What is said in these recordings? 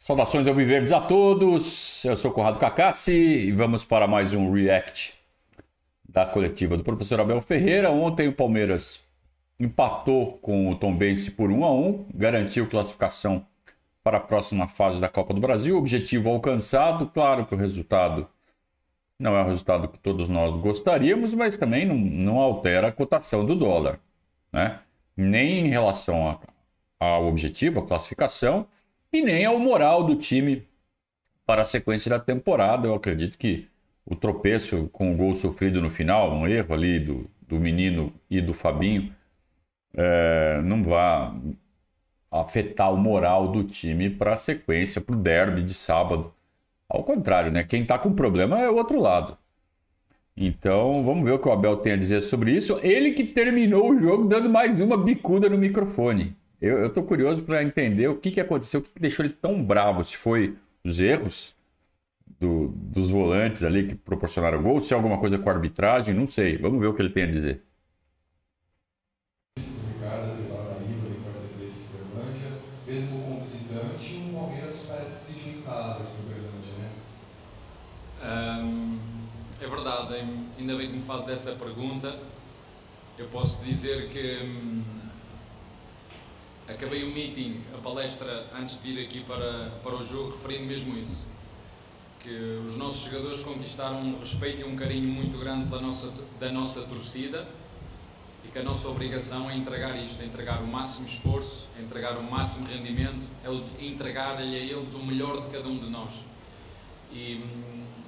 Saudações ao Viverdes a todos, eu sou Conrado Cacassi e vamos para mais um React da coletiva do professor Abel Ferreira. Ontem o Palmeiras empatou com o Tombense por 1 a 1 garantiu classificação para a próxima fase da Copa do Brasil, objetivo alcançado. Claro que o resultado não é o resultado que todos nós gostaríamos, mas também não, não altera a cotação do dólar, né? nem em relação a, ao objetivo, a classificação e nem ao moral do time para a sequência da temporada. Eu acredito que o tropeço com o gol sofrido no final, um erro ali do, do menino e do Fabinho, é, não vai afetar o moral do time para a sequência, para o derby de sábado. Ao contrário, né? Quem está com problema é o outro lado. Então, vamos ver o que o Abel tem a dizer sobre isso. Ele que terminou o jogo dando mais uma bicuda no microfone. Eu, eu tô curioso para entender o que, que aconteceu, o que, que deixou ele tão bravo. Se foi os erros do, dos volantes ali que proporcionaram o gol, se é alguma coisa com a arbitragem, não sei. Vamos ver o que ele tem a dizer. Um, é verdade, ainda bem que me fazes essa pergunta. Eu posso dizer que hum, acabei o meeting, a palestra, antes de vir aqui para, para o jogo, referindo mesmo isso. Que os nossos jogadores conquistaram um respeito e um carinho muito grande da nossa, da nossa torcida e que a nossa obrigação é entregar isto, é entregar o máximo esforço, é entregar o máximo rendimento, é entregar-lhe a eles o melhor de cada um de nós. E,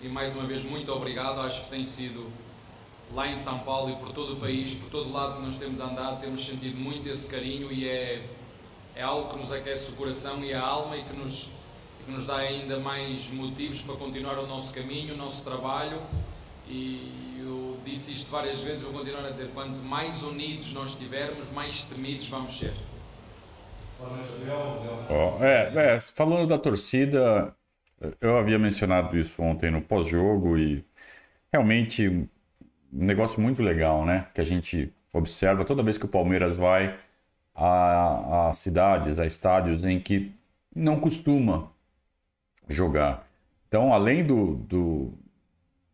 e mais uma vez, muito obrigado, acho que tem sido lá em São Paulo e por todo o país, por todo o lado que nós temos andado, temos sentido muito esse carinho e é é algo que nos aquece o coração e a alma e que nos, que nos dá ainda mais motivos para continuar o nosso caminho, o nosso trabalho. E eu disse isto várias vezes, vou continuar a dizer: quanto mais unidos nós estivermos, mais temidos vamos ser. Oh, é, é, falando da torcida, eu havia mencionado isso ontem no pós-jogo e realmente um negócio muito legal, né? Que a gente observa toda vez que o Palmeiras vai a, a cidades, a estádios em que não costuma jogar. Então, além do, do,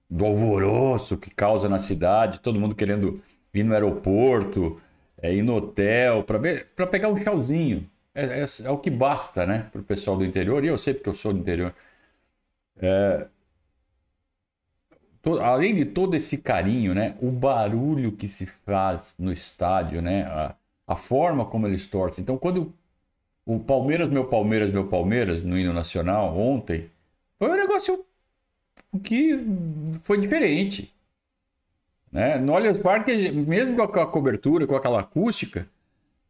do alvoroço que causa na cidade, todo mundo querendo ir no aeroporto, é, ir no hotel, para pegar um chauzinho. É, é, é, o que basta, né, para o pessoal do interior, e eu sei porque eu sou do interior. É, to, além de todo esse carinho, né, o barulho que se faz no estádio, né, a, a forma como eles torcem. Então, quando o Palmeiras, meu Palmeiras, meu Palmeiras, no hino nacional, ontem, foi um negócio que foi diferente. Né? No Allianz Parque, mesmo com a cobertura, com aquela acústica,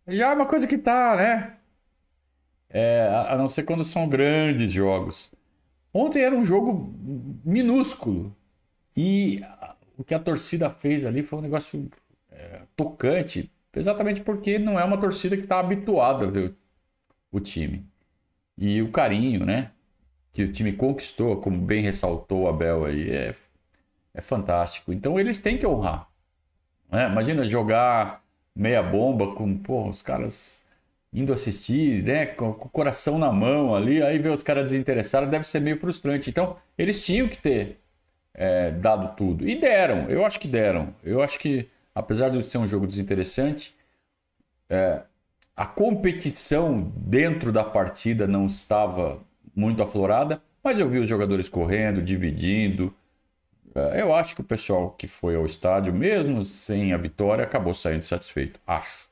já é uma coisa que tá, né? É, a não ser quando são grandes jogos. Ontem era um jogo minúsculo. E o que a torcida fez ali foi um negócio é, tocante, Exatamente porque não é uma torcida que está habituada a ver o time. E o carinho, né? Que o time conquistou, como bem ressaltou o Abel aí, é, é fantástico. Então eles têm que honrar. Né? Imagina jogar meia bomba com pô, os caras indo assistir, né? Com, com o coração na mão ali, aí ver os caras desinteressados deve ser meio frustrante. Então eles tinham que ter é, dado tudo. E deram, eu acho que deram. Eu acho que apesar de ser um jogo desinteressante, é, a competição dentro da partida não estava muito aflorada, mas eu vi os jogadores correndo, dividindo. É, eu acho que o pessoal que foi ao estádio, mesmo sem a vitória, acabou saindo satisfeito. Acho.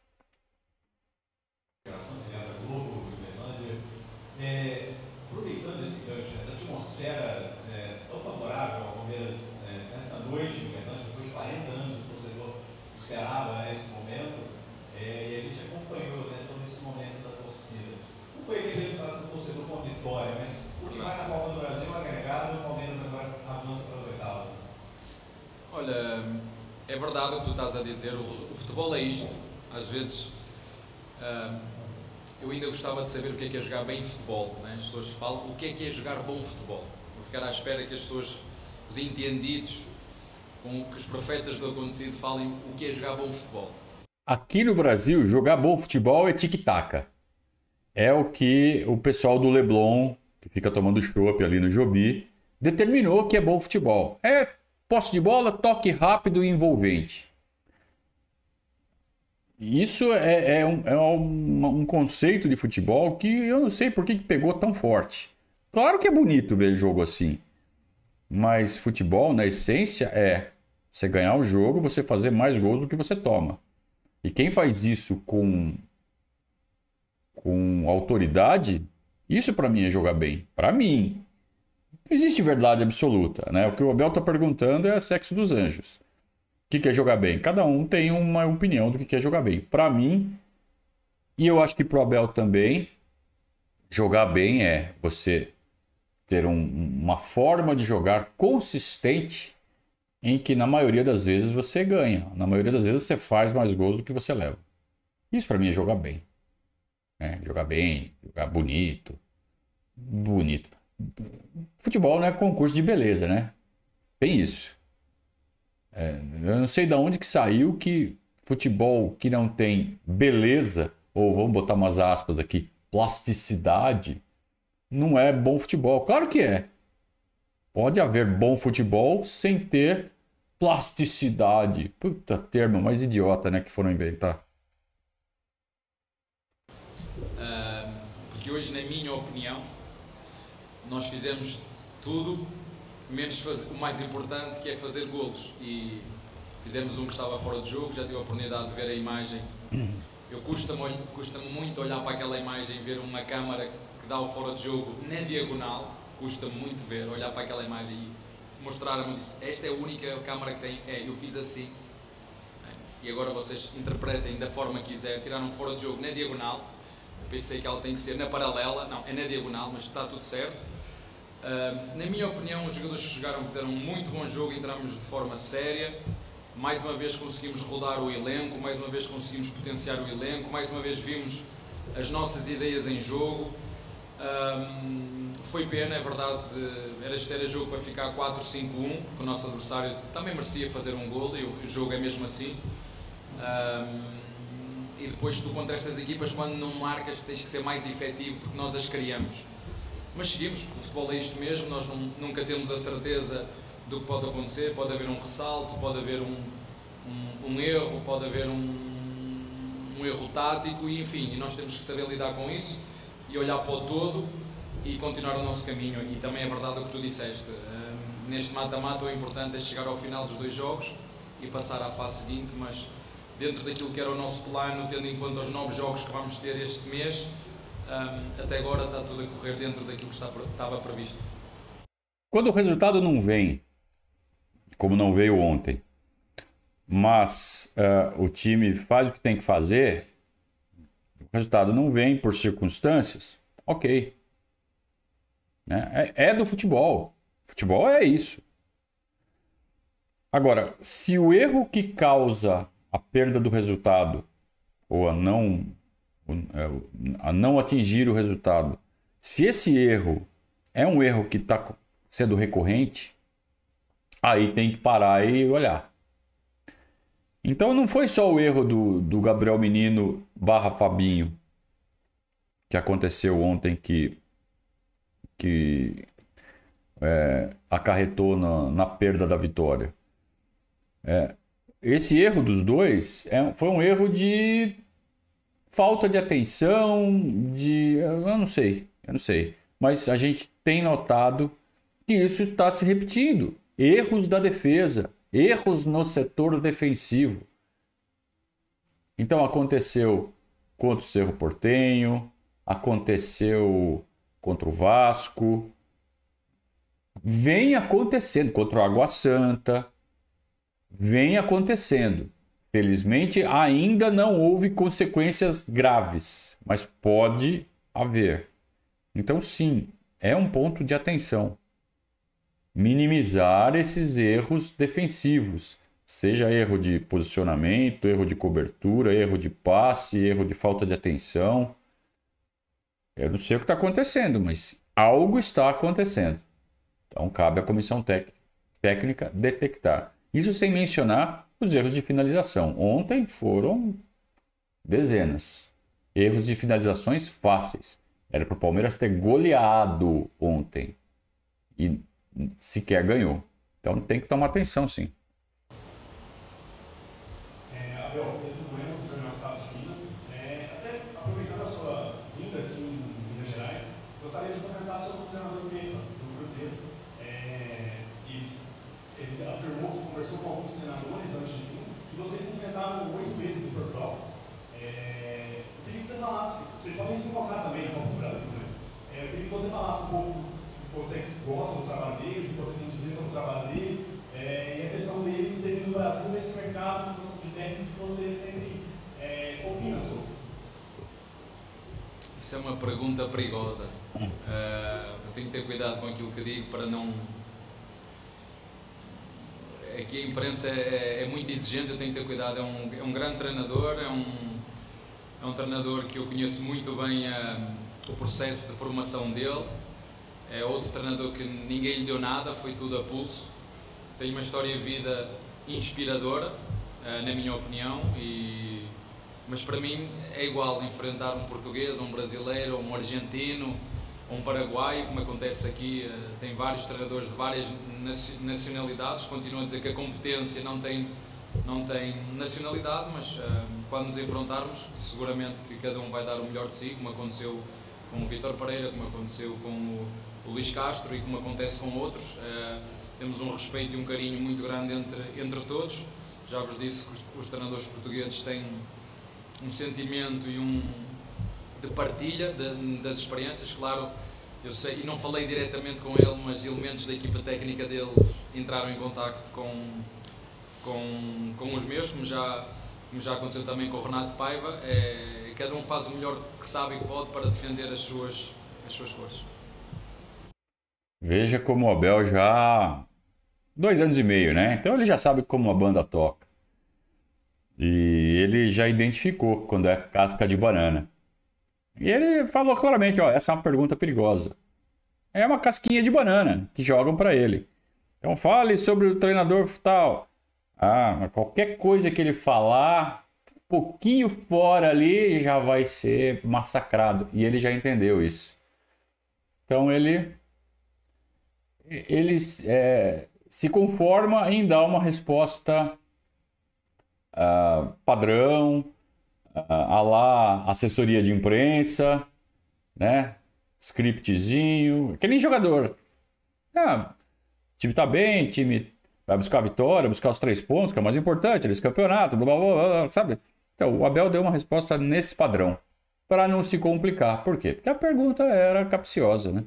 É, aproveitando esse gancho, essa atmosfera é, tão favorável ao Palmeiras é, nessa noite, depois de 40 anos, o torcedor esperava né, esse momento, é, e a gente acompanhou né, todo esse momento da torcida. Não foi aquele resultado do torcedor com vitória, mas o que vai na Copa do Brasil agregado, o Palmeiras agora avança para as oitavas. Olha, é verdade o que tu estás a dizer, o, futebol é isto. Às vezes uh, eu ainda gostava de saber o que é que é jogar bem futebol. Né? As pessoas falam o que é que é jogar bom futebol. Vou ficar à espera que as pessoas, os entendidos, com que os profetas do acontecido falem o que é jogar bom futebol. Aqui no Brasil, jogar bom futebol é tic-tac. É o que o pessoal do Leblon que fica tomando chopp ali no Jobi, determinou que é bom futebol. É posse de bola, toque rápido e envolvente. Isso é, é, um, é um, um, conceito de futebol que eu não sei por que pegou tão forte. Claro que é bonito ver jogo assim, mas futebol, na essência, é você ganhar o jogo, você fazer mais gols do que você toma. E quem faz isso com, com autoridade, isso para mim é jogar bem. Para mim. Não existe verdade absoluta. Né? O que o Abel está perguntando é sexo dos anjos. O que é jogar bem? Cada um tem uma opinião do que é jogar bem. Para mim, e eu acho que para o Abel também, jogar bem é você ter um, uma forma de jogar consistente em que na maioria das vezes você ganha. Na maioria das vezes você faz mais gols do que você leva. Isso para mim é jogar bem. É, jogar bem, jogar bonito. Bonito. Futebol não é concurso de beleza, né? Tem isso. É, eu não sei de onde que saiu que futebol que não tem beleza, ou vamos botar umas aspas aqui, plasticidade, não é bom futebol. Claro que é. Pode haver bom futebol sem ter plasticidade. Puta termo mais idiota, né, que foram inventar. Uh, porque hoje, na minha opinião, nós fizemos tudo menos fazer, o mais importante que é fazer golos. E fizemos um que estava fora de jogo, já tive a oportunidade de ver a imagem. Eu custa-me custa muito olhar para aquela imagem, ver uma câmara que dá o fora de jogo na diagonal, custa muito ver, olhar para aquela imagem mostrar-me disse, esta é a única câmara que tem, é, eu fiz assim. E agora vocês interpretem da forma que quiser, tiraram fora de jogo na diagonal. Eu pensei que ela tem que ser na paralela, não, é na diagonal, mas está tudo certo Uh, na minha opinião, os jogadores que chegaram fizeram um muito bom jogo, entramos de forma séria. Mais uma vez conseguimos rodar o elenco, mais uma vez conseguimos potenciar o elenco, mais uma vez vimos as nossas ideias em jogo. Foi pena, é verdade, era, era jogo para ficar 4-5-1, porque o nosso adversário também merecia fazer um gol e o jogo é mesmo assim. e depois tu contra estas equipas, quando não marcas, tens que ser mais efetivo, porque nós as criamos. Mas seguimos, o futebol é isto mesmo, nós não, nunca temos a certeza do que pode acontecer, pode haver um ressalto, pode haver um, um, um erro, pode haver um, um erro tático, e enfim, nós temos que saber lidar com isso e olhar para o todo e continuar o nosso caminho. E também é verdade o que tu disseste, um, neste mata-mata o importante é chegar ao final dos dois jogos e passar à fase seguinte, mas dentro daquilo que era o nosso plano, tendo em conta os novos jogos que vamos ter este mês, um, até agora está tudo a correr dentro daquilo que estava previsto. Quando o resultado não vem, como não veio ontem, mas uh, o time faz o que tem que fazer, o resultado não vem por circunstâncias, ok. Né? É, é do futebol. Futebol é isso. Agora, se o erro que causa a perda do resultado ou a não é, a não atingir o resultado. Se esse erro é um erro que está sendo recorrente, aí tem que parar e olhar. Então não foi só o erro do, do Gabriel Menino barra Fabinho que aconteceu ontem que, que é, acarretou na, na, perda da vitória. É, esse erro dos dois é, foi um erro de falta de atenção, de. Eu não sei, eu não sei. Mas a gente tem notado que isso está se repetindo. Erros da defesa, erros no setor defensivo. Então aconteceu contra o Cerro Portenho, aconteceu contra o Vasco, vem acontecendo contra o Água Santa, vem acontecendo. Felizmente, ainda não houve consequências graves, mas pode haver. Então, sim, é um ponto de atenção. Minimizar esses erros defensivos, seja erro de posicionamento, erro de cobertura, erro de passe, erro de falta de atenção. Eu não sei o que está acontecendo, mas algo está acontecendo. Então, cabe à comissão técnica detectar. Isso sem mencionar os erros de finalização. Ontem foram dezenas. Erros de finalizações fáceis. Era para o Palmeiras ter goleado ontem. E sequer ganhou. Então tem que tomar atenção, sim. podem se focar também no Copa do Brasil, né? É, eu queria que você falasse um pouco se você gosta do trabalho dele, o que você tem a dizer sobre o trabalho dele, é, e a questão dele de ter no Brasil nesse mercado de técnicos que você sempre é, opina sobre. Isso é uma pergunta perigosa. Uh, eu tenho que ter cuidado com aquilo que digo para não. Aqui a imprensa é, é muito exigente, eu tenho que ter cuidado. É um, é um grande treinador, é um é um treinador que eu conheço muito bem uh, o processo de formação dele. É outro treinador que ninguém lhe deu nada, foi tudo a pulso. Tem uma história de vida inspiradora, uh, na minha opinião, e... mas para mim é igual enfrentar um português, um brasileiro, um argentino, um paraguaio, como acontece aqui. Uh, tem vários treinadores de várias nacionalidades. Continuo a dizer que a competência não tem não tem nacionalidade, mas uh, quando nos enfrentarmos, seguramente que cada um vai dar o melhor de si, como aconteceu com o Vitor Pereira, como aconteceu com o, o Luís Castro e como acontece com outros. Uh, temos um respeito e um carinho muito grande entre, entre todos. Já vos disse que os, os treinadores portugueses têm um sentimento e um de partilha de, das experiências, claro. Eu sei, e não falei diretamente com ele, mas elementos da equipa técnica dele entraram em contacto com com, com os meus, como já, como já aconteceu também com o Renato Paiva. É, cada um faz o melhor que sabe e pode para defender as suas, as suas cores. Veja como o Abel já. Dois anos e meio, né? Então ele já sabe como a banda toca. E ele já identificou quando é casca de banana. E ele falou claramente: ó, essa é uma pergunta perigosa. É uma casquinha de banana que jogam para ele. Então fale sobre o treinador tal. Ah, qualquer coisa que ele falar, um pouquinho fora ali, já vai ser massacrado. E ele já entendeu isso. Então ele, ele é, se conforma em dar uma resposta uh, padrão, uh, a lá assessoria de imprensa, né? Scriptzinho, que nem jogador. Ah, time tá bem, time vai buscar a vitória, buscar os três pontos, que é o mais importante, eles campeonato, blá, blá, blá, blá, sabe? Então, o Abel deu uma resposta nesse padrão, para não se complicar. Por quê? Porque a pergunta era capciosa, né?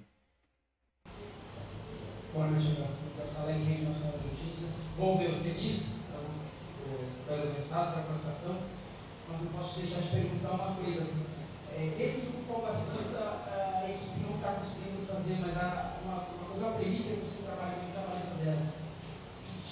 Boa noite, ver feliz pelo resultado da classificação, mas não posso deixar de perguntar uma coisa. É, jogo com Palma Santa, a equipe não está conseguindo fazer, mas uma, uma coisa, uma premissa que você trabalha muito a mais a zero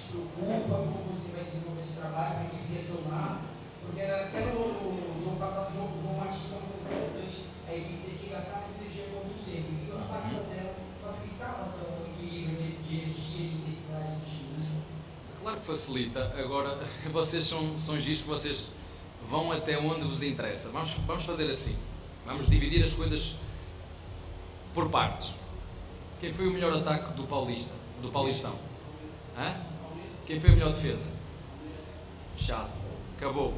preocupa como você vai desenvolver esse trabalho, para que retomar, porque até no, jogo passado, o jogo, o João Martins foi muito interessante, a equipe teve que gastar mais energia como sempre, e o Paris a zero facilitava o equilíbrio de energia, de intensidade do. Né? Claro que facilita, agora vocês são, são giros que vocês vão até onde vos interessa. Vamos, vamos fazer assim, vamos dividir as coisas por partes. Quem foi o melhor ataque do Paulista, do Paulistão? Hã? Quem foi a melhor defesa? Fechado. Acabou.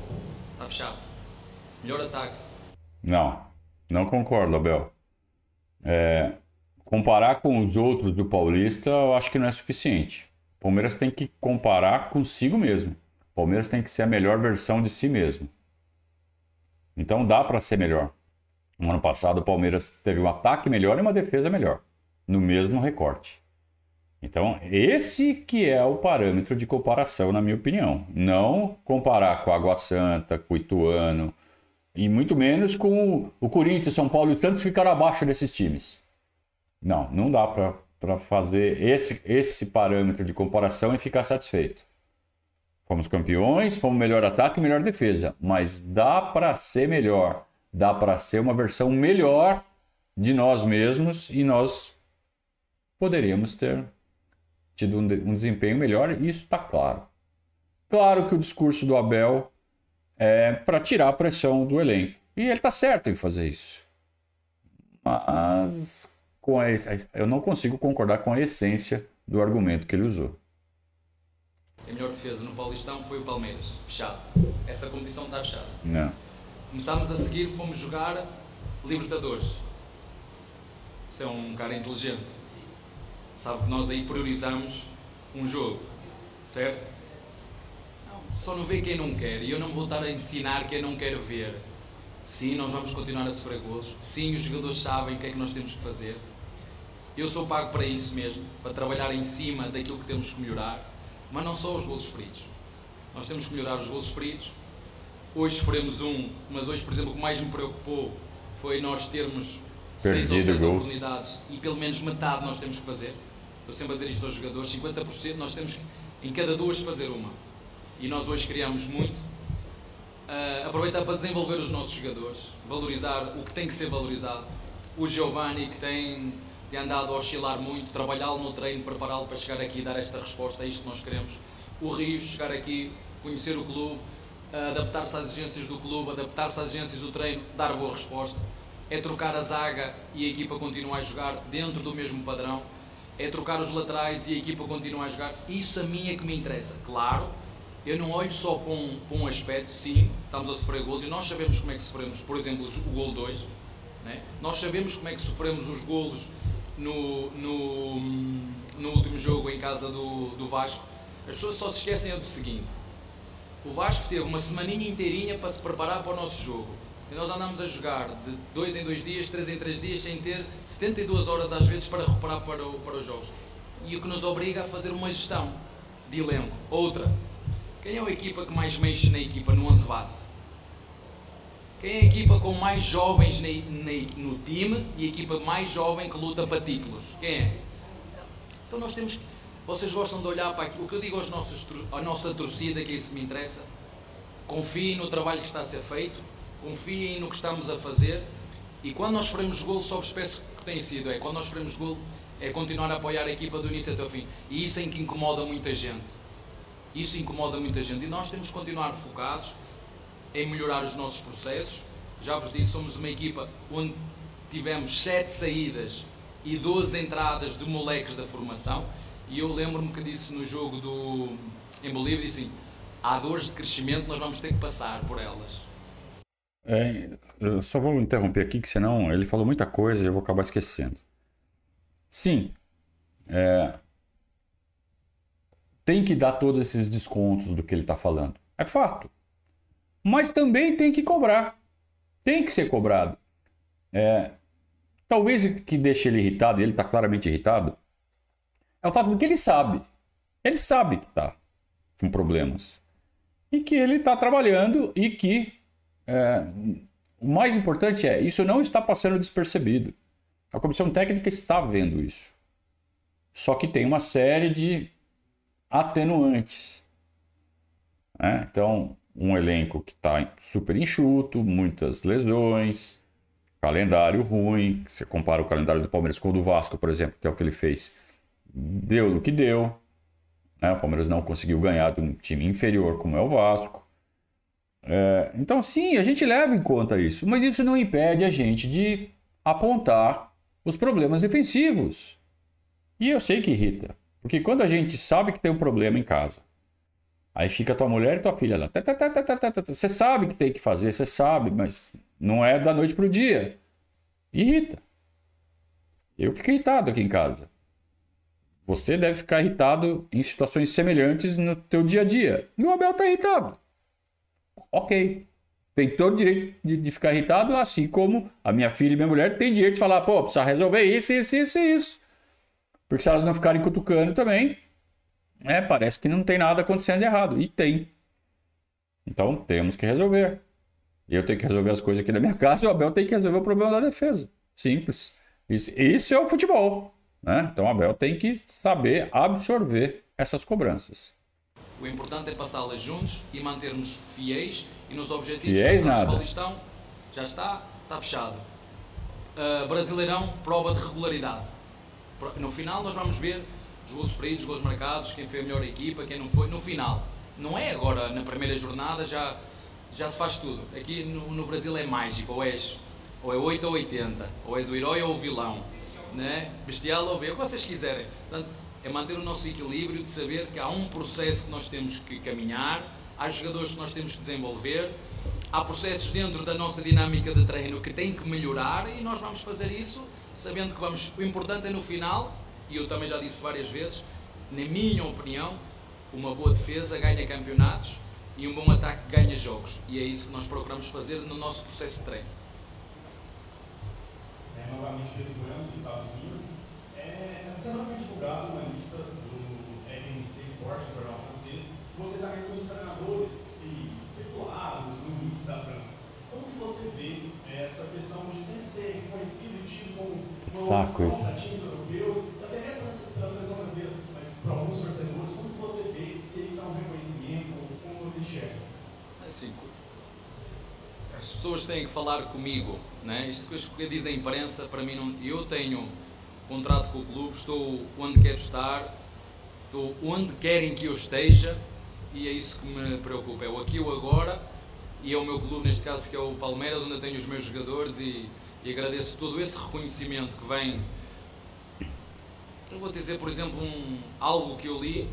Está fechado. Melhor ataque. Não, não concordo, Abel. É, comparar com os outros do Paulista, eu acho que não é suficiente. Palmeiras tem que comparar consigo mesmo. Palmeiras tem que ser a melhor versão de si mesmo. Então dá para ser melhor. No ano passado, o Palmeiras teve um ataque melhor e uma defesa melhor, no mesmo recorte. Então, esse que é o parâmetro de comparação, na minha opinião. Não comparar com a Água Santa, com o Ituano, e muito menos com o Corinthians, São Paulo e os Santos ficaram abaixo desses times. Não, não dá para fazer esse, esse parâmetro de comparação e ficar satisfeito. Fomos campeões, fomos melhor ataque e melhor defesa, mas dá para ser melhor, dá para ser uma versão melhor de nós mesmos e nós poderíamos ter tido um, desempenho melhor, isso está claro. Claro que o discurso do Abel é para tirar a pressão do elenco. E ele está certo em fazer isso. Mas com a, eu não consigo concordar com a essência do argumento que ele usou. A melhor defesa no Paulistão foi o Palmeiras, fechado. Essa competição está fechada. Não. Começámos a seguir, fomos jogar Libertadores. Você é um cara inteligente. Sabe que nós aí priorizamos um jogo, certo? Só não vê quem não quer e eu não vou estar a ensinar quem não quer ver. Sim, nós vamos continuar a sofrer golos. Sim, os jogadores sabem o que é que nós temos que fazer. Eu sou pago para isso mesmo, para trabalhar em cima daquilo que temos que melhorar, mas não só os golos feridos. Nós temos que melhorar os golos feridos. Hoje sofremos um, mas hoje, por exemplo, o que mais me preocupou foi nós termos seis ou sete oportunidades e pelo menos metade nós temos que fazer. Estou sempre a dizer isto aos jogadores: 50% nós temos que, em cada duas fazer uma. E nós hoje criamos muito. Uh, aproveitar para desenvolver os nossos jogadores, valorizar o que tem que ser valorizado. O Giovanni, que tem, tem andado a oscilar muito, trabalhá-lo no treino, prepará-lo para chegar aqui e dar esta resposta, é isto que nós queremos. O Rios, chegar aqui, conhecer o clube, adaptar-se às exigências do clube, adaptar-se às exigências do treino, dar boa resposta. É trocar a zaga e a equipa continuar a jogar dentro do mesmo padrão. É trocar os laterais e a equipa continuar a jogar. Isso a mim é que me interessa. Claro, eu não olho só para um, para um aspecto, sim, estamos a sofrer golos e nós sabemos como é que sofremos, por exemplo, o gol 2. Né? Nós sabemos como é que sofremos os golos no, no, no último jogo em casa do, do Vasco. As pessoas só se esquecem do seguinte: o Vasco teve uma semaninha inteirinha para se preparar para o nosso jogo. E nós andamos a jogar de dois em dois dias, três em três dias, sem ter 72 horas às vezes para recuperar para, o, para os jogos. E o que nos obriga a fazer uma gestão de elenco. Outra, quem é a equipa que mais mexe na equipa no 11 base? Quem é a equipa com mais jovens no time e a equipa mais jovem que luta para títulos? Quem é? Então nós temos vocês gostam de olhar para aquilo. O que eu digo aos nossos, à nossa torcida, que isso me interessa, confiem no trabalho que está a ser feito, confiem no que estamos a fazer e quando nós faremos gol, só vos peço que tem sido, é quando nós faremos gol, é continuar a apoiar a equipa do início até o fim. E isso é em que incomoda muita gente. Isso incomoda muita gente. E nós temos que continuar focados em melhorar os nossos processos. Já vos disse, somos uma equipa onde tivemos 7 saídas e 12 entradas de moleques da formação. E eu lembro-me que disse no jogo do, em Bolívia, disse assim, há dores de crescimento, nós vamos ter que passar por elas. É, eu só vou interromper aqui, que senão ele falou muita coisa e eu vou acabar esquecendo. Sim, é, tem que dar todos esses descontos do que ele está falando. É fato. Mas também tem que cobrar. Tem que ser cobrado. É, talvez o que deixe ele irritado, e ele está claramente irritado, é o fato de que ele sabe. Ele sabe que está com problemas. E que ele está trabalhando e que é, o mais importante é, isso não está passando despercebido. A comissão técnica está vendo isso. Só que tem uma série de atenuantes. Né? Então, um elenco que está super enxuto, muitas lesões, calendário ruim. Você compara o calendário do Palmeiras com o do Vasco, por exemplo, que é o que ele fez deu no que deu. Né? O Palmeiras não conseguiu ganhar de um time inferior como é o Vasco. É, então, sim, a gente leva em conta isso, mas isso não impede a gente de apontar os problemas defensivos. E eu sei que irrita, porque quando a gente sabe que tem um problema em casa, aí fica tua mulher e tua filha lá, você sabe que tem que fazer, você sabe, mas não é da noite para o dia. Irrita. Eu fiquei irritado aqui em casa. Você deve ficar irritado em situações semelhantes no teu dia a dia. E o Abel está irritado. Ok. Tem todo o direito de, de, ficar irritado, assim como a minha filha e minha mulher têm direito de falar, pô, precisa resolver isso, isso, isso isso. Porque se elas não ficarem cutucando também, é, parece que não tem nada acontecendo de errado. E tem. Então temos que resolver. Eu tenho que resolver as coisas aqui na minha casa e o Abel tem que resolver o problema da defesa. Simples. Isso, isso é o futebol. Né? Então, a Abel tem que saber absorver essas cobranças. O importante é passá-las juntos e mantermos fiéis e nos objetivos fiéis nada. Paulistão já está, está fechado. Uh, Brasileirão, prova de regularidade. No final nós vamos ver os gols feridos, os gols marcados, quem foi a melhor equipa, quem não foi, no final. Não é agora, na primeira jornada, já, já se faz tudo. Aqui no, no Brasil é mágico, ou és Ou é 8 ou 80. Ou és o herói ou o vilão. Né? Bestial ou bem, o que vocês quiserem. Portanto, é manter o nosso equilíbrio de saber que há um processo que nós temos que caminhar, há jogadores que nós temos que desenvolver, há processos dentro da nossa dinâmica de treino que têm que melhorar e nós vamos fazer isso sabendo que vamos. O importante é no final, e eu também já disse várias vezes, na minha opinião, uma boa defesa ganha campeonatos e um bom ataque ganha jogos. E é isso que nós procuramos fazer no nosso processo de treino. É, novamente, Pedro dos Estados Unidos. É, essa semana foi divulgada uma lista do RNC Sport, jornal francês. Você está entre os treinadores especulados no início da França. Como que você vê é, essa questão de sempre ser reconhecido e tido como para times europeus, até mesmo na seleção brasileira, mas para alguns torcedores, como você vê se isso é um reconhecimento, como você enxerga? Assim, as pessoas têm que falar comigo, né? Isto que diz a imprensa, para mim, não, eu tenho contrato com o clube, estou onde quero estar, estou onde querem que eu esteja e é isso que me preocupa, é o aqui e o agora e é o meu clube, neste caso, que é o Palmeiras, onde eu tenho os meus jogadores e, e agradeço todo esse reconhecimento que vem. Eu vou dizer, por exemplo, um, algo que eu li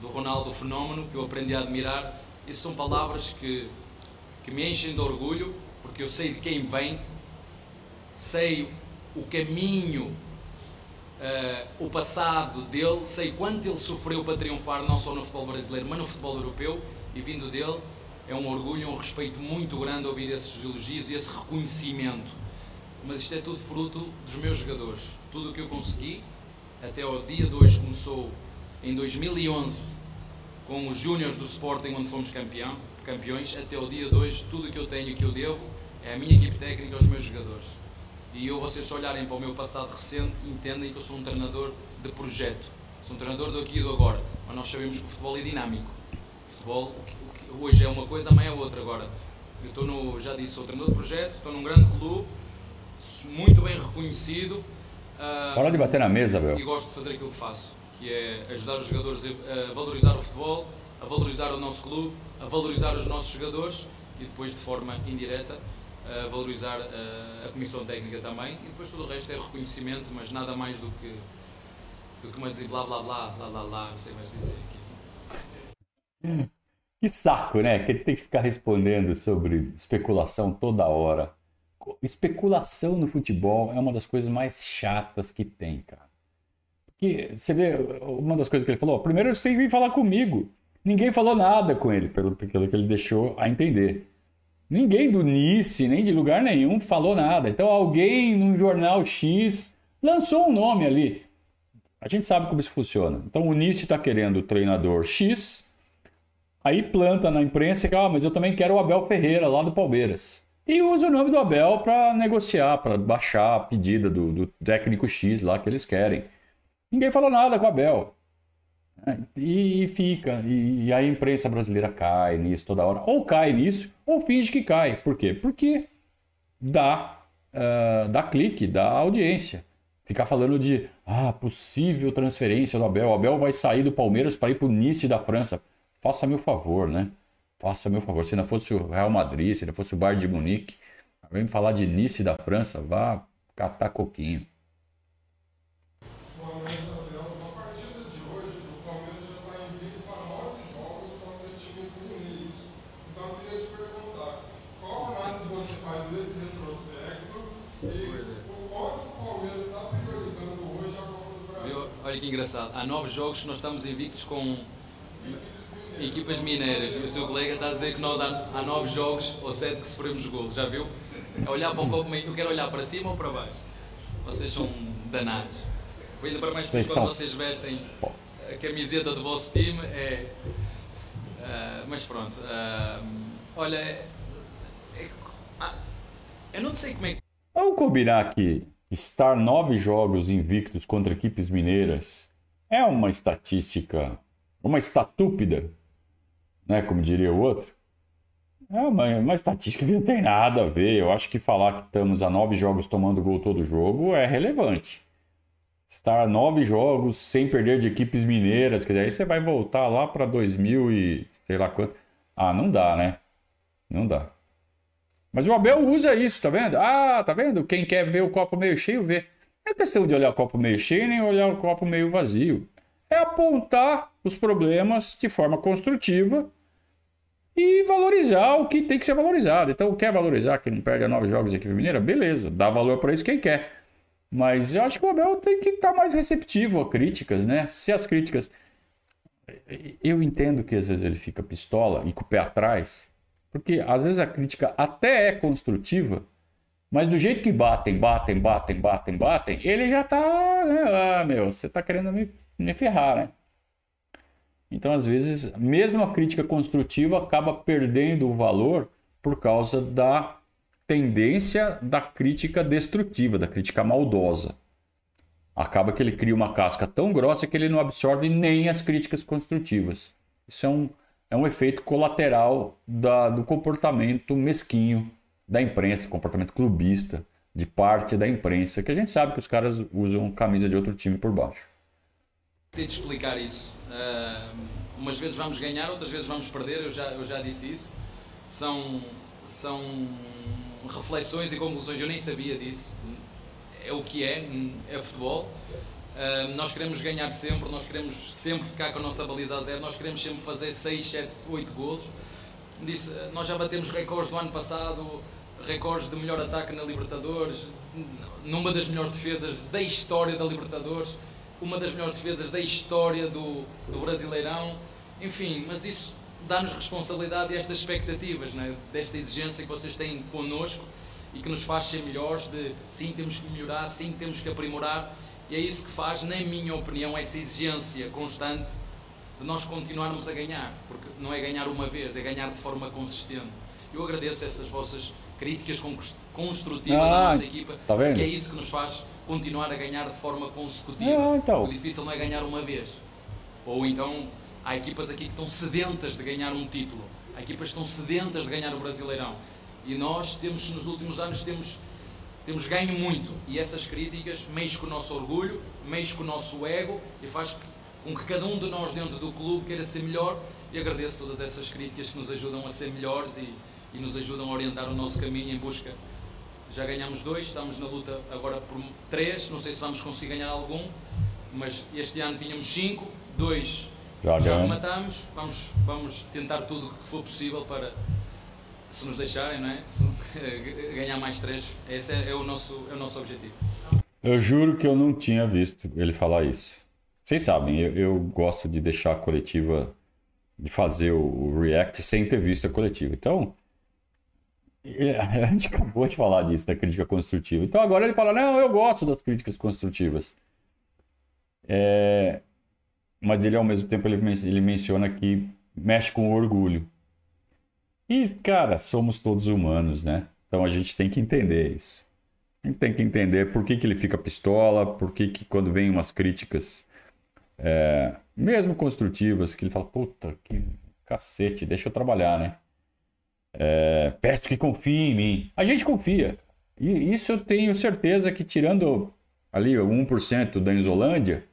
do Ronaldo Fenómeno, que eu aprendi a admirar. Isso são palavras que, que me enchem de orgulho, porque eu sei de quem vem, sei o caminho, uh, o passado dele, sei quanto ele sofreu para triunfar, não só no futebol brasileiro, mas no futebol europeu, e vindo dele, é um orgulho, um respeito muito grande ouvir esses elogios e esse reconhecimento. Mas isto é tudo fruto dos meus jogadores. Tudo o que eu consegui, até ao dia de hoje, começou em 2011 com os Júniors do Sporting, onde fomos campeão, campeões, até ao dia de hoje, tudo o que eu tenho e que eu devo é a minha equipe técnica aos meus jogadores. E eu, vocês olharem para o meu passado recente, entendem que eu sou um treinador de projeto. Sou um treinador do aqui e do agora. Mas nós sabemos que o futebol é dinâmico. O futebol, hoje é uma coisa, amanhã é outra. Agora, eu estou no, já disse, sou treinador de projeto, estou num grande clube, muito bem reconhecido. Uh, Para de bater na mesa, Bel. E gosto de fazer aquilo que faço, que é ajudar os jogadores a, a valorizar o futebol, a valorizar o nosso clube, a valorizar os nossos jogadores e depois, de forma indireta, a valorizar a, a comissão técnica também. E depois tudo o resto é reconhecimento, mas nada mais do que, do que mais dizer blá blá blá, blá blá blá, não sei mais dizer aqui. Que saco, né? Que tem que ficar respondendo sobre especulação toda hora. Especulação no futebol é uma das coisas mais chatas que tem, cara. Porque você vê, uma das coisas que ele falou, primeiro você tem que vir falar comigo. Ninguém falou nada com ele, pelo, pelo que ele deixou a entender. Ninguém do Nice, nem de lugar nenhum, falou nada. Então alguém num jornal X lançou um nome ali. A gente sabe como isso funciona. Então o Nice está querendo o treinador X, Aí planta na imprensa que, ah, mas eu também quero o Abel Ferreira lá do Palmeiras. E usa o nome do Abel para negociar, para baixar a pedida do, do, técnico X lá que eles querem. Ninguém falou nada com o Abel. É, e, e, fica. E, e, a imprensa brasileira cai nisso toda hora. Ou cai nisso, ou finge que cai. Por quê? Porque dá, uh, dá clique, dá audiência. Ficar falando de ah, possível transferência do Abel. O Abel vai sair do Palmeiras para ir para o Nice da França faça meu favor, né? Faça meu favor. Se não fosse o Real Madrid, se não fosse o Bayern de Munique, vem falar de Nice da França, vá catar coquinho. Olha que engraçado, há nove jogos que nós estamos invictos com equipas mineiras. E o seu colega está a dizer que nós há, há nove jogos ou sete que sofremos golos, já viu? É olhar para o copo, eu quero olhar para cima ou para baixo? Vocês são danados. Ainda para mais quando vocês vestem a camiseta do vosso time, é. Uh, mas pronto. Uh, olha, é, é, ah, eu não sei como é que. Vamos combinar que estar nove jogos invictos contra equipes mineiras é uma estatística, uma estatúpida né? Como diria o outro. É uma, uma estatística que não tem nada a ver. Eu acho que falar que estamos a nove jogos tomando gol todo jogo é relevante. Estar nove jogos sem perder de equipes mineiras, que daí você vai voltar lá para 2000 e sei lá quanto. Ah, não dá, né? Não dá. Mas o Abel usa isso, tá vendo? Ah, tá vendo? Quem quer ver o copo meio cheio, vê. Não é questão de olhar o copo meio cheio nem olhar o copo meio vazio. É apontar os problemas de forma construtiva e valorizar o que tem que ser valorizado. Então, quer valorizar que não perde a nove jogos da equipe mineira? Beleza, dá valor para isso quem quer. Mas eu acho que o Abel tem que estar mais receptivo a críticas, né? Se as críticas. Eu entendo que às vezes ele fica pistola e com o pé atrás, porque às vezes a crítica até é construtiva, mas do jeito que batem, batem, batem, batem, batem, ele já tá. Né? Ah, meu, você tá querendo me, me ferrar, né? Então, às vezes, mesmo a crítica construtiva acaba perdendo o valor por causa da tendência da crítica destrutiva, da crítica maldosa. Acaba que ele cria uma casca tão grossa que ele não absorve nem as críticas construtivas. Isso é um, é um efeito colateral da, do comportamento mesquinho da imprensa, comportamento clubista de parte da imprensa, que a gente sabe que os caras usam camisa de outro time por baixo. Tente explicar isso. Uh, umas vezes vamos ganhar, outras vezes vamos perder, eu já, eu já disse isso. São, são reflexões e conclusões, eu nem sabia disso. É o que é, é futebol. Uh, nós queremos ganhar sempre, nós queremos sempre ficar com a nossa baliza a zero, nós queremos sempre fazer 6, 7, 8 golos. Disse, nós já batemos recordes do ano passado, recordes de melhor ataque na Libertadores, numa das melhores defesas da história da Libertadores, uma das melhores defesas da história do, do Brasileirão. Enfim, mas isso dá-nos responsabilidade e estas expectativas, né? desta exigência que vocês têm connosco e que nos faz ser melhores, de sim, temos que melhorar, sim, temos que aprimorar. E é isso que faz, na minha opinião, essa exigência constante de nós continuarmos a ganhar, porque não é ganhar uma vez, é ganhar de forma consistente. Eu agradeço essas vossas críticas construtivas ah, à nossa equipa, tá que é isso que nos faz continuar a ganhar de forma consecutiva. Ah, então. O difícil não é ganhar uma vez. Ou então há equipas aqui que estão sedentas de ganhar um título. Há equipas que estão sedentas de ganhar o Brasileirão. E nós temos, nos últimos anos, temos, temos ganho muito. E essas críticas mexem com o nosso orgulho, mexem com o nosso ego e faz com que cada um de nós dentro do clube queira ser melhor. E agradeço todas essas críticas que nos ajudam a ser melhores e, e nos ajudam a orientar o nosso caminho em busca. Já ganhamos dois, estamos na luta agora por três, não sei se vamos conseguir ganhar algum, mas este ano tínhamos cinco, dois já, já rematamos, vamos, vamos tentar tudo o que for possível para, se nos deixarem, não é? ganhar mais três. Esse é, é, o nosso, é o nosso objetivo. Eu juro que eu não tinha visto ele falar isso. Vocês sabem, eu, eu gosto de deixar a coletiva, de fazer o react sem ter visto a coletiva. Então, a gente acabou de falar disso, da crítica construtiva. Então agora ele fala: não, eu gosto das críticas construtivas. É... Mas ele, ao mesmo tempo, ele, ele menciona que mexe com o orgulho. E, cara, somos todos humanos, né? Então a gente tem que entender isso. A gente tem que entender por que, que ele fica pistola, por que, que quando vem umas críticas, é... mesmo construtivas, que ele fala: puta, que cacete, deixa eu trabalhar, né? É, peço que confie em mim. A gente confia. E isso eu tenho certeza que, tirando ali 1% da Isolândia,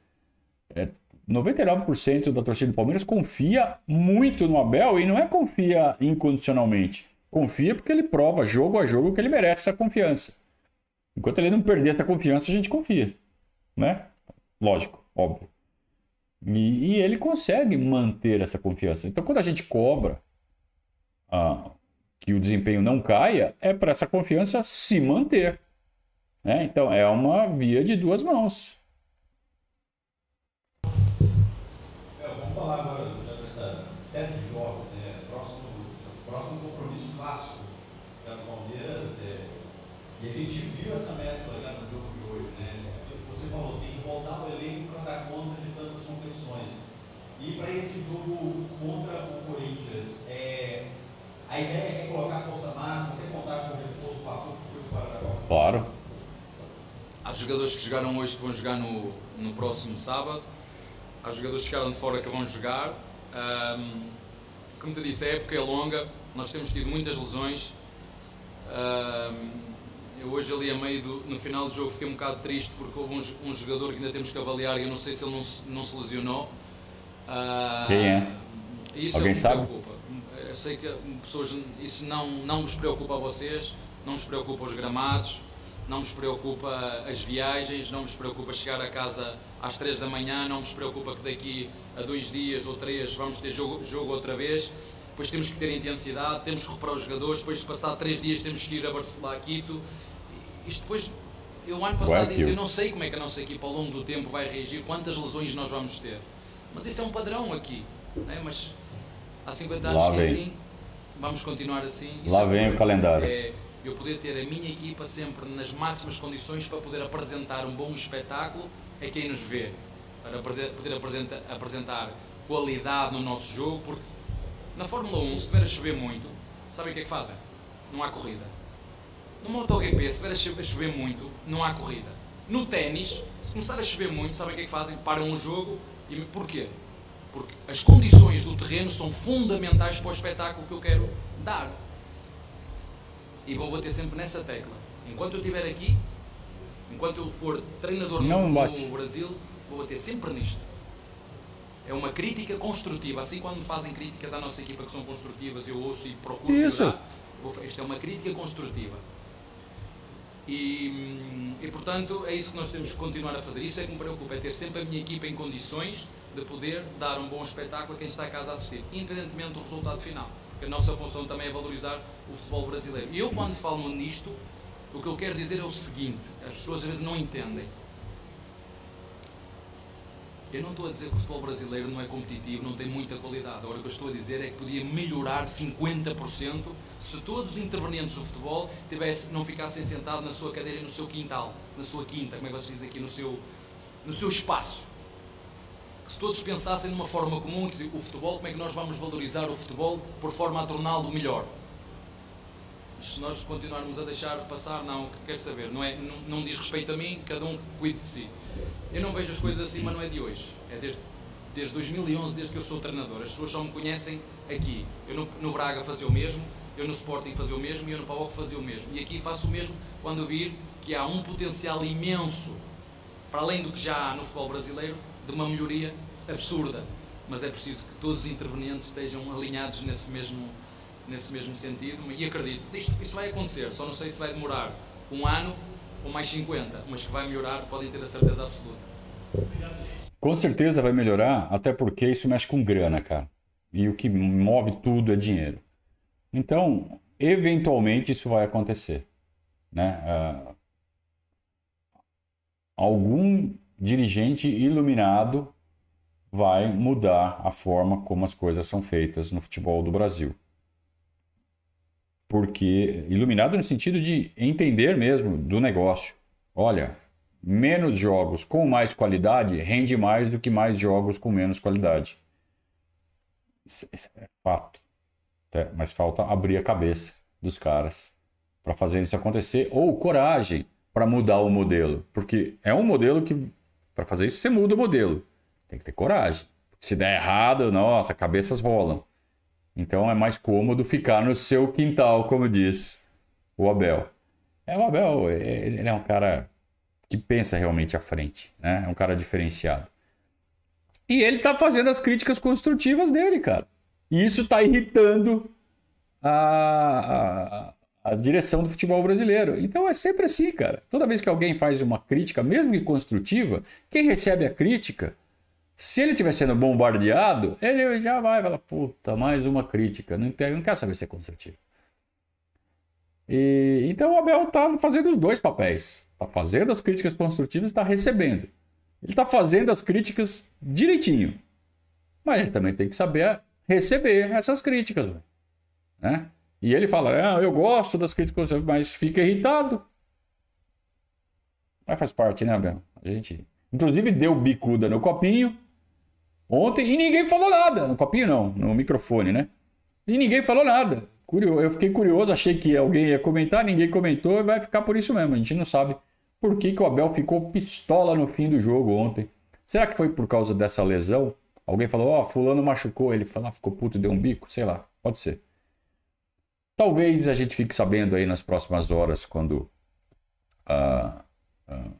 é, 99% da torcida do Palmeiras confia muito no Abel e não é confia incondicionalmente. Confia porque ele prova jogo a jogo que ele merece essa confiança. Enquanto ele não perder essa confiança, a gente confia. Né? Lógico, óbvio. E, e ele consegue manter essa confiança. Então, quando a gente cobra ah, que o desempenho não caia, é para essa confiança se manter. Né? Então é uma via de duas mãos. É, vamos falar agora já dessa série de jogos, né? próximo, próximo compromisso clássico do Palmeiras. É, e a gente viu essa mescla já no jogo de hoje. Né? Você falou, tem que voltar o elenco para dar conta de tantas competições. E para esse jogo contra o Corinthians, é, a ideia é colocar força máxima, quer contar com o reforço do Arthur que ficou de fora da Copa? Claro. Há jogadores que jogaram hoje que vão jogar no, no próximo sábado. Há jogadores que ficaram de fora que vão jogar. Um, como te disse, a época é longa, nós temos tido muitas lesões. Um, eu hoje ali a meio do, no final do jogo fiquei um bocado triste porque houve um, um jogador que ainda temos que avaliar e eu não sei se ele não, não se lesionou. Uh, Quem é? Isso Alguém é sabe? Preocupa Eu sei que pessoas, isso não, não vos preocupa a vocês, não vos preocupa os gramados, não nos preocupa as viagens, não nos preocupa chegar a casa às 3 da manhã, não nos preocupa que daqui a dois dias ou três vamos ter jogo, jogo outra vez. Depois temos que ter intensidade, temos que recuperar os jogadores, depois de passar três dias temos que ir a Barcelona, a Quito. Isto depois, eu ano passado disse, eu não sei como é que a nossa equipa ao longo do tempo vai reagir, quantas lesões nós vamos ter. Mas isso é um padrão aqui. Né? Mas há 50 anos é assim, vamos continuar assim. Lá é vem o calendário. É, eu poder ter a minha equipa sempre nas máximas condições para poder apresentar um bom espetáculo a quem nos vê, para poder apresentar, apresentar qualidade no nosso jogo, porque na Fórmula 1, se estiver a chover muito, sabem o que é que fazem? Não há corrida. No MotoGP, se estiver a chover muito, não há corrida. No ténis, se começar a chover muito, sabem o que é que fazem? Param o jogo e porquê? Porque as condições do terreno são fundamentais para o espetáculo que eu quero dar e vou bater sempre nessa tecla. Enquanto eu estiver aqui, enquanto eu for treinador Não no Brasil, vou bater sempre nisto. É uma crítica construtiva. Assim, quando fazem críticas à nossa equipa que são construtivas, eu ouço e procuro Isso. melhorar. Isto é uma crítica construtiva. E, e, portanto, é isso que nós temos que continuar a fazer. Isso é que me preocupa, é ter sempre a minha equipa em condições de poder dar um bom espetáculo a quem está a casa a assistir, independentemente do resultado final porque a nossa função também é valorizar o futebol brasileiro. E eu, quando falo nisto, o que eu quero dizer é o seguinte: as pessoas às vezes não entendem. Eu não estou a dizer que o futebol brasileiro não é competitivo, não tem muita qualidade. Agora, o que eu estou a dizer é que podia melhorar 50% se todos os intervenientes do futebol tivesse, não ficassem sentados na sua cadeira no seu quintal, na sua quinta, como é que vocês dizem aqui, no seu, no seu espaço se todos pensassem numa forma comum, que o futebol, como é que nós vamos valorizar o futebol por forma a torná-lo melhor? Se nós continuarmos a deixar passar, não, quer saber, não, é, não, não diz respeito a mim, cada um cuide de si. Eu não vejo as coisas assim, mas não é de hoje. É desde, desde 2011, desde que eu sou treinador. As pessoas só me conhecem aqui. Eu no, no Braga fazia o mesmo, eu no Sporting fazia o mesmo e eu no Paulo fazia o mesmo. E aqui faço o mesmo quando vir que há um potencial imenso, para além do que já há no futebol brasileiro, de uma melhoria absurda, mas é preciso que todos os intervenientes estejam alinhados nesse mesmo, nesse mesmo sentido e acredito, isto, isto vai acontecer, só não sei se vai demorar um ano ou mais 50, mas que vai melhorar, podem ter a certeza absoluta. Com certeza vai melhorar, até porque isso mexe com grana, cara. E o que move tudo é dinheiro. Então, eventualmente isso vai acontecer. Né? Uh, algum dirigente iluminado vai mudar a forma como as coisas são feitas no futebol do Brasil. Porque iluminado no sentido de entender mesmo do negócio. Olha, menos jogos com mais qualidade rende mais do que mais jogos com menos qualidade. Isso, é fato. Mas falta abrir a cabeça dos caras para fazer isso acontecer ou coragem para mudar o modelo, porque é um modelo que para fazer isso, você muda o modelo. Tem que ter coragem. Se der errado, nossa, cabeças rolam. Então é mais cômodo ficar no seu quintal, como diz o Abel. É, o Abel, ele é um cara que pensa realmente à frente, né? É um cara diferenciado. E ele tá fazendo as críticas construtivas dele, cara. E isso tá irritando a, a direção do futebol brasileiro. Então é sempre assim, cara. Toda vez que alguém faz uma crítica, mesmo que construtiva, quem recebe a crítica, se ele estiver sendo bombardeado, ele já vai falar, puta, mais uma crítica. Não, não quer saber se é construtivo. E, então o Abel está fazendo os dois papéis. Está fazendo as críticas construtivas e está recebendo. Ele está fazendo as críticas direitinho. Mas ele também tem que saber receber essas críticas. Né? E ele fala: ah, eu gosto das críticas, mas fica irritado. Mas faz parte, né, Abel? A gente, inclusive, deu bicuda no copinho ontem e ninguém falou nada. No copinho, não, no microfone, né? E ninguém falou nada. Eu fiquei curioso, achei que alguém ia comentar, ninguém comentou e vai ficar por isso mesmo. A gente não sabe por que, que o Abel ficou pistola no fim do jogo ontem. Será que foi por causa dessa lesão? Alguém falou, ó, oh, fulano machucou, ele falou, ah, ficou puto e deu um bico? Sei lá, pode ser. Talvez a gente fique sabendo aí nas próximas horas quando uh, uh,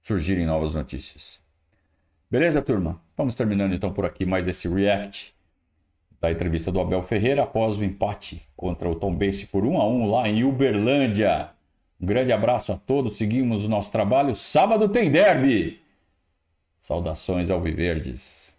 surgirem novas notícias. Beleza, turma? Vamos terminando então por aqui mais esse react da entrevista do Abel Ferreira após o empate contra o Tombense por 1 a 1 lá em Uberlândia. Um grande abraço a todos, seguimos o nosso trabalho. Sábado tem derby. Saudações ao Viverdes.